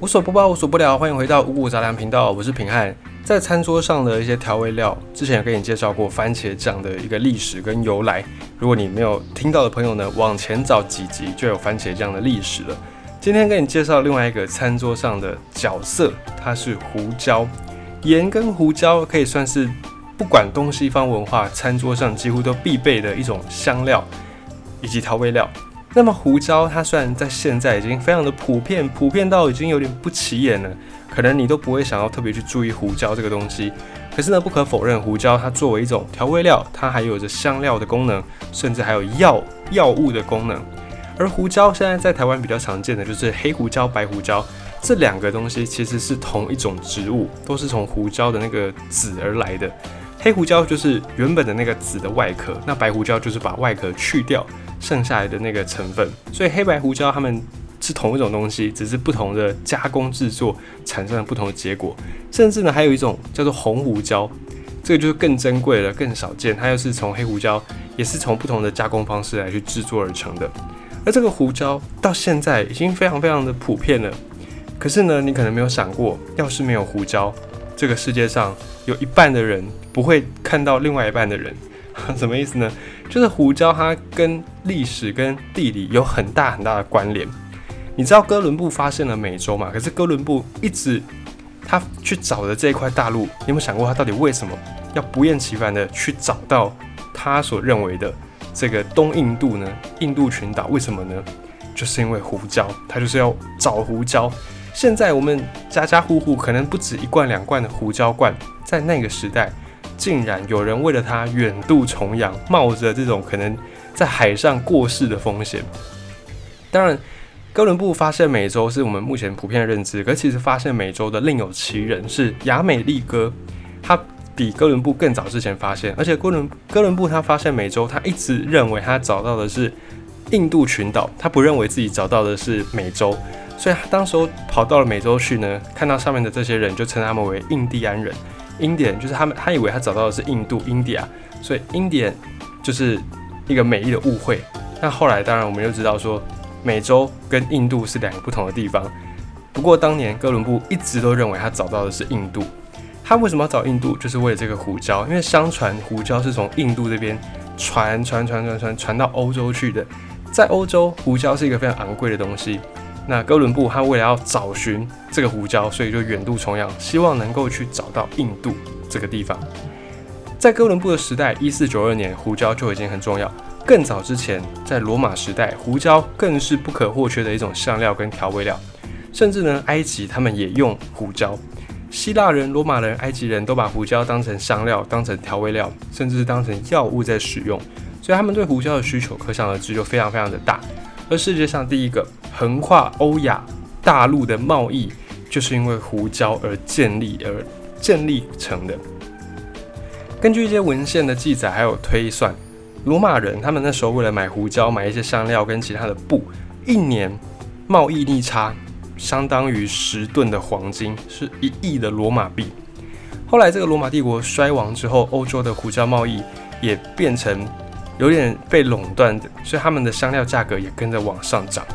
无所不包，无所不聊，欢迎回到五谷杂粮频道，我是平汉。在餐桌上的一些调味料，之前有跟你介绍过番茄酱的一个历史跟由来。如果你没有听到的朋友呢，往前找几集就有番茄酱的历史了。今天跟你介绍另外一个餐桌上的角色，它是胡椒。盐跟胡椒可以算是不管东西方文化，餐桌上几乎都必备的一种香料以及调味料。那么胡椒，它虽然在现在已经非常的普遍，普遍到已经有点不起眼了，可能你都不会想要特别去注意胡椒这个东西。可是呢，不可否认，胡椒它作为一种调味料，它还有着香料的功能，甚至还有药药物的功能。而胡椒现在在台湾比较常见的就是黑胡椒、白胡椒这两个东西，其实是同一种植物，都是从胡椒的那个籽而来的。黑胡椒就是原本的那个籽的外壳，那白胡椒就是把外壳去掉。剩下来的那个成分，所以黑白胡椒它们是同一种东西，只是不同的加工制作产生了不同的结果。甚至呢，还有一种叫做红胡椒，这个就是更珍贵了、更少见。它又是从黑胡椒，也是从不同的加工方式来去制作而成的。而这个胡椒到现在已经非常非常的普遍了。可是呢，你可能没有想过，要是没有胡椒，这个世界上有一半的人不会看到另外一半的人。什么意思呢？就是胡椒它跟历史跟地理有很大很大的关联。你知道哥伦布发现了美洲嘛？可是哥伦布一直他去找的这一块大陆，你有没有想过他到底为什么要不厌其烦的去找到他所认为的这个东印度呢？印度群岛为什么呢？就是因为胡椒，他就是要找胡椒。现在我们家家户户可能不止一罐两罐的胡椒罐，在那个时代。竟然有人为了它远渡重洋，冒着这种可能在海上过世的风险。当然，哥伦布发现美洲是我们目前普遍的认知，可其实发现美洲的另有其人，是亚美利哥。他比哥伦布更早之前发现，而且哥伦哥伦布他发现美洲，他一直认为他找到的是印度群岛，他不认为自己找到的是美洲，所以他当时候跑到了美洲去呢，看到上面的这些人，就称他们为印第安人。Indian 就是他们，他以为他找到的是印度 India，所以 Indian 就是一个美丽的误会。那后来当然我们就知道说，美洲跟印度是两个不同的地方。不过当年哥伦布一直都认为他找到的是印度。他为什么要找印度？就是为了这个胡椒，因为相传胡椒是从印度这边传传传传传传到欧洲去的。在欧洲，胡椒是一个非常昂贵的东西。那哥伦布他为了要找寻这个胡椒，所以就远渡重洋，希望能够去找到印度这个地方。在哥伦布的时代，一四九二年，胡椒就已经很重要。更早之前，在罗马时代，胡椒更是不可或缺的一种香料跟调味料。甚至呢，埃及他们也用胡椒。希腊人、罗马人、埃及人都把胡椒当成香料、当成调味料，甚至是当成药物在使用。所以他们对胡椒的需求可想而知，就非常非常的大。而世界上第一个横跨欧亚大陆的贸易，就是因为胡椒而建立而建立成的。根据一些文献的记载，还有推算，罗马人他们那时候为了买胡椒、买一些香料跟其他的布，一年贸易逆差相当于十吨的黄金，是一亿的罗马币。后来这个罗马帝国衰亡之后，欧洲的胡椒贸易也变成。有点被垄断的，所以他们的香料价格也跟着往上涨。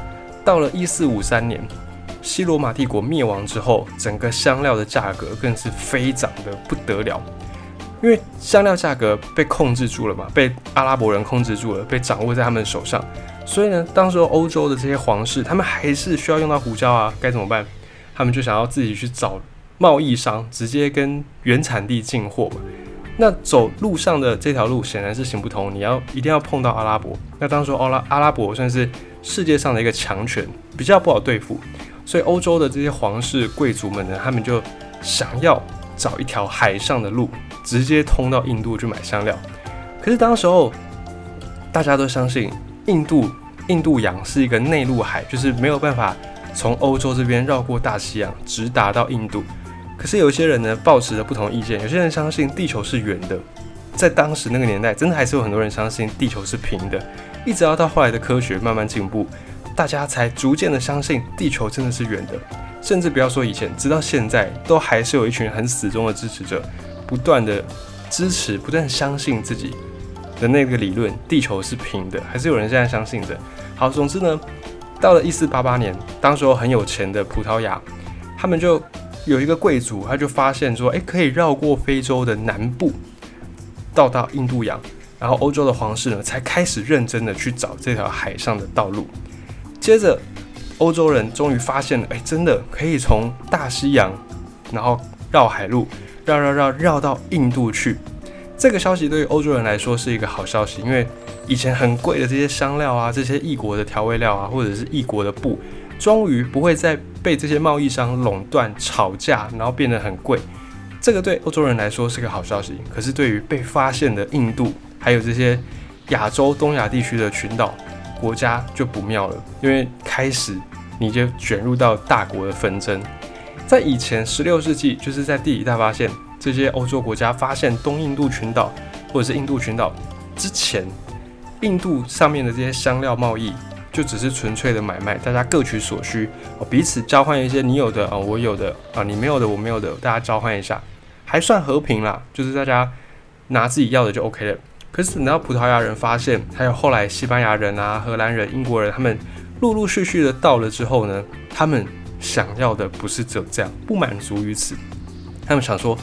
到了一四五三年，西罗马帝国灭亡之后，整个香料的价格更是飞涨的不得了。因为香料价格被控制住了嘛，被阿拉伯人控制住了，被掌握在他们手上。所以呢，当时欧洲的这些皇室，他们还是需要用到胡椒啊，该怎么办？他们就想要自己去找贸易商，直接跟原产地进货嘛。那走路上的这条路显然是行不通，你要一定要碰到阿拉伯。那当时阿拉阿拉伯算是世界上的一个强权，比较不好对付，所以欧洲的这些皇室贵族们呢，他们就想要找一条海上的路，直接通到印度去买香料。可是当时候大家都相信印度印度洋是一个内陆海，就是没有办法从欧洲这边绕过大西洋直达到印度。可是有些人呢，抱持着不同意见。有些人相信地球是圆的，在当时那个年代，真的还是有很多人相信地球是平的。一直要到后来的科学慢慢进步，大家才逐渐的相信地球真的是圆的。甚至不要说以前，直到现在，都还是有一群很死忠的支持者，不断的支持，不断相信自己的那个理论，地球是平的，还是有人现在相信的。好，总之呢，到了一四八八年，当时候很有钱的葡萄牙。他们就有一个贵族，他就发现说，诶，可以绕过非洲的南部，到到印度洋，然后欧洲的皇室呢，才开始认真的去找这条海上的道路。接着，欧洲人终于发现了，诶，真的可以从大西洋，然后绕海路，绕绕绕绕到印度去。这个消息对于欧洲人来说是一个好消息，因为以前很贵的这些香料啊，这些异国的调味料啊，或者是异国的布，终于不会再被这些贸易商垄断、吵架，然后变得很贵。这个对欧洲人来说是个好消息。可是对于被发现的印度，还有这些亚洲、东亚地区的群岛国家就不妙了，因为开始你就卷入到大国的纷争。在以前十六世纪，就是在地理大发现。这些欧洲国家发现东印度群岛或者是印度群岛之前，印度上面的这些香料贸易就只是纯粹的买卖，大家各取所需，哦，彼此交换一些你有的啊，我有的啊，你没有的我没有的，大家交换一下，还算和平啦，就是大家拿自己要的就 OK 了。可是等到葡萄牙人发现，还有后来西班牙人啊、荷兰人、英国人，他们陆陆续续的到了之后呢，他们想要的不是只有这样，不满足于此，他们想说。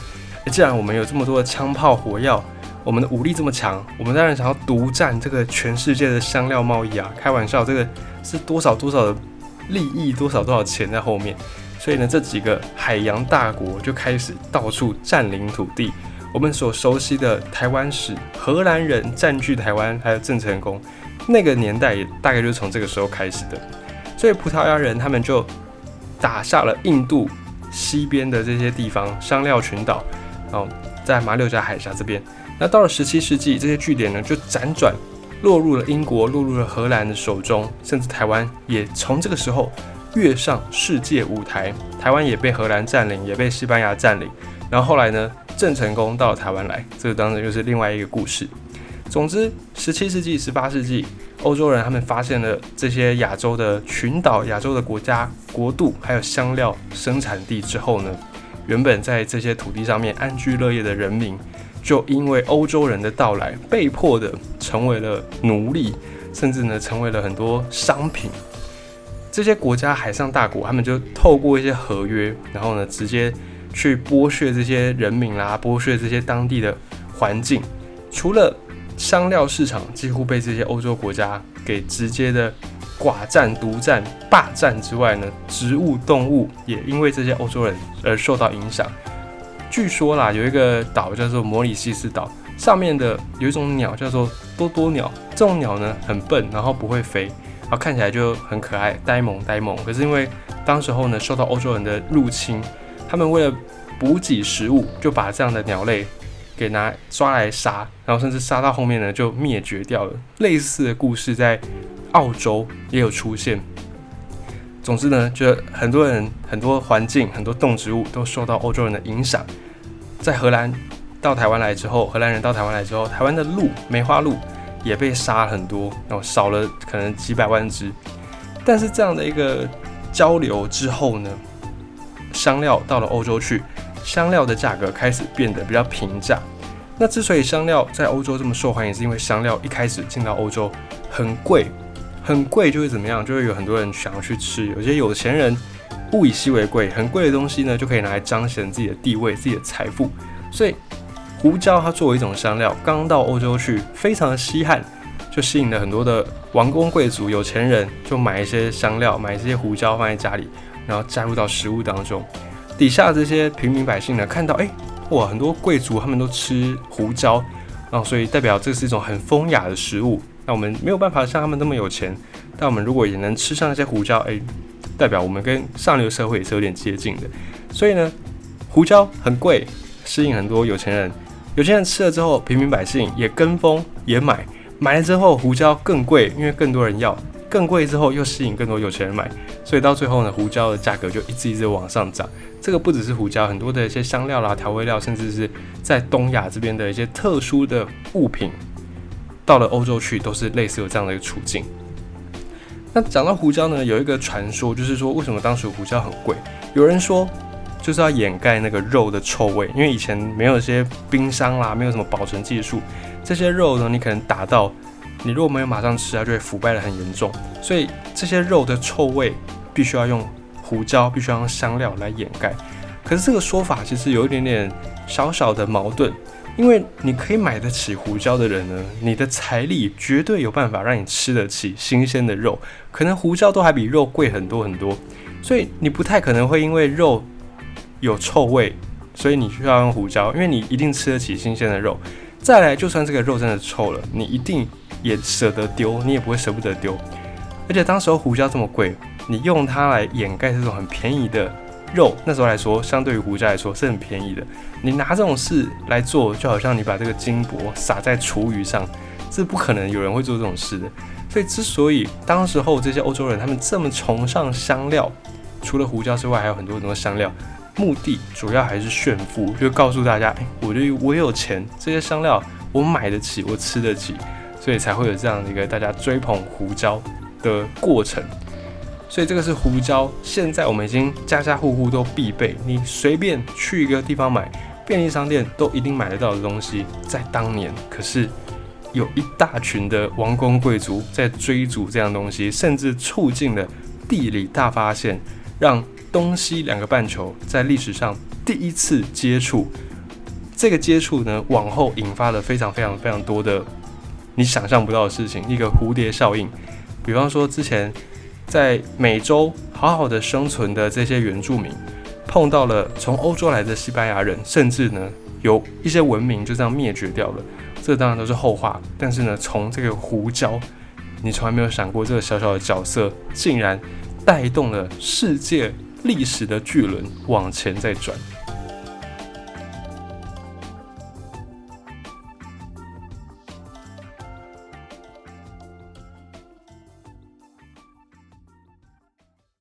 既然我们有这么多的枪炮火药，我们的武力这么强，我们当然想要独占这个全世界的香料贸易啊！开玩笑，这个是多少多少的利益，多少多少钱在后面。所以呢，这几个海洋大国就开始到处占领土地。我们所熟悉的台湾史，荷兰人占据台湾，还有郑成功那个年代，也大概就是从这个时候开始的。所以葡萄牙人他们就打下了印度西边的这些地方香料群岛。哦，在马六甲海峡这边，那到了十七世纪，这些据点呢就辗转落入了英国，落入了荷兰的手中，甚至台湾也从这个时候跃上世界舞台。台湾也被荷兰占领，也被西班牙占领。然后后来呢，郑成功到了台湾来，这个当然又是另外一个故事。总之，十七世纪、十八世纪，欧洲人他们发现了这些亚洲的群岛、亚洲的国家、国度，还有香料生产地之后呢？原本在这些土地上面安居乐业的人民，就因为欧洲人的到来，被迫的成为了奴隶，甚至呢成为了很多商品。这些国家海上大国，他们就透过一些合约，然后呢直接去剥削这些人民啦，剥削这些当地的环境。除了香料市场几乎被这些欧洲国家给直接的。寡占、独占、霸占之外呢，植物、动物也因为这些欧洲人而受到影响。据说啦，有一个岛叫做摩里西斯岛，上面的有一种鸟叫做多多鸟。这种鸟呢很笨，然后不会飞，然后看起来就很可爱，呆萌呆萌。可是因为当时候呢受到欧洲人的入侵，他们为了补给食物，就把这样的鸟类给拿抓来杀，然后甚至杀到后面呢就灭绝掉了。类似的故事在。澳洲也有出现。总之呢，就很多人、很多环境、很多动植物都受到欧洲人的影响。在荷兰到台湾来之后，荷兰人到台湾来之后，台湾的鹿、梅花鹿也被杀很多，然后少了可能几百万只。但是这样的一个交流之后呢，香料到了欧洲去，香料的价格开始变得比较平价。那之所以香料在欧洲这么受欢迎，是因为香料一开始进到欧洲很贵。很贵就会怎么样？就会有很多人想要去吃。有些有钱人物以稀为贵，很贵的东西呢，就可以拿来彰显自己的地位、自己的财富。所以胡椒它作为一种香料，刚到欧洲去非常的稀罕，就吸引了很多的王公贵族、有钱人，就买一些香料，买这些胡椒放在家里，然后加入到食物当中。底下这些平民百姓呢，看到哎哇，很多贵族他们都吃胡椒，然后所以代表这是一种很风雅的食物。那我们没有办法像他们那么有钱，但我们如果也能吃上那些胡椒，诶，代表我们跟上流社会也是有点接近的。所以呢，胡椒很贵，吸引很多有钱人。有钱人吃了之后，平民百姓也跟风也买，买了之后胡椒更贵，因为更多人要，更贵之后又吸引更多有钱人买，所以到最后呢，胡椒的价格就一直一直往上涨。这个不只是胡椒，很多的一些香料啦、调味料，甚至是在东亚这边的一些特殊的物品。到了欧洲去，都是类似有这样的一个处境。那讲到胡椒呢，有一个传说，就是说为什么当时胡椒很贵？有人说就是要掩盖那个肉的臭味，因为以前没有一些冰箱啦，没有什么保存技术，这些肉呢，你可能打到，你如果没有马上吃，它就会腐败的很严重。所以这些肉的臭味必须要用胡椒必须要用香料来掩盖。可是这个说法其实有一点点小小的矛盾，因为你可以买得起胡椒的人呢，你的财力绝对有办法让你吃得起新鲜的肉，可能胡椒都还比肉贵很多很多，所以你不太可能会因为肉有臭味，所以你需要用胡椒，因为你一定吃得起新鲜的肉。再来，就算这个肉真的臭了，你一定也舍得丢，你也不会舍不得丢。而且当时候胡椒这么贵，你用它来掩盖这种很便宜的肉，那时候来说，相对于胡椒来说是很便宜的。你拿这种事来做，就好像你把这个金箔撒在厨余上，是不可能有人会做这种事的。所以，之所以当时候这些欧洲人他们这么崇尚香料，除了胡椒之外，还有很多很多香料，目的主要还是炫富，就告诉大家，哎，我就我有钱，这些香料我买得起，我吃得起，所以才会有这样的一个大家追捧胡椒。的过程，所以这个是胡椒。现在我们已经家家户户都必备，你随便去一个地方买，便利商店都一定买得到的东西。在当年，可是有一大群的王公贵族在追逐这样东西，甚至促进了地理大发现，让东西两个半球在历史上第一次接触。这个接触呢，往后引发了非常非常非常多的你想象不到的事情，一个蝴蝶效应。比方说，之前在美洲好好的生存的这些原住民，碰到了从欧洲来的西班牙人，甚至呢有一些文明就这样灭绝掉了。这当然都是后话。但是呢，从这个胡椒，你从来没有想过，这个小小的角色竟然带动了世界历史的巨轮往前在转。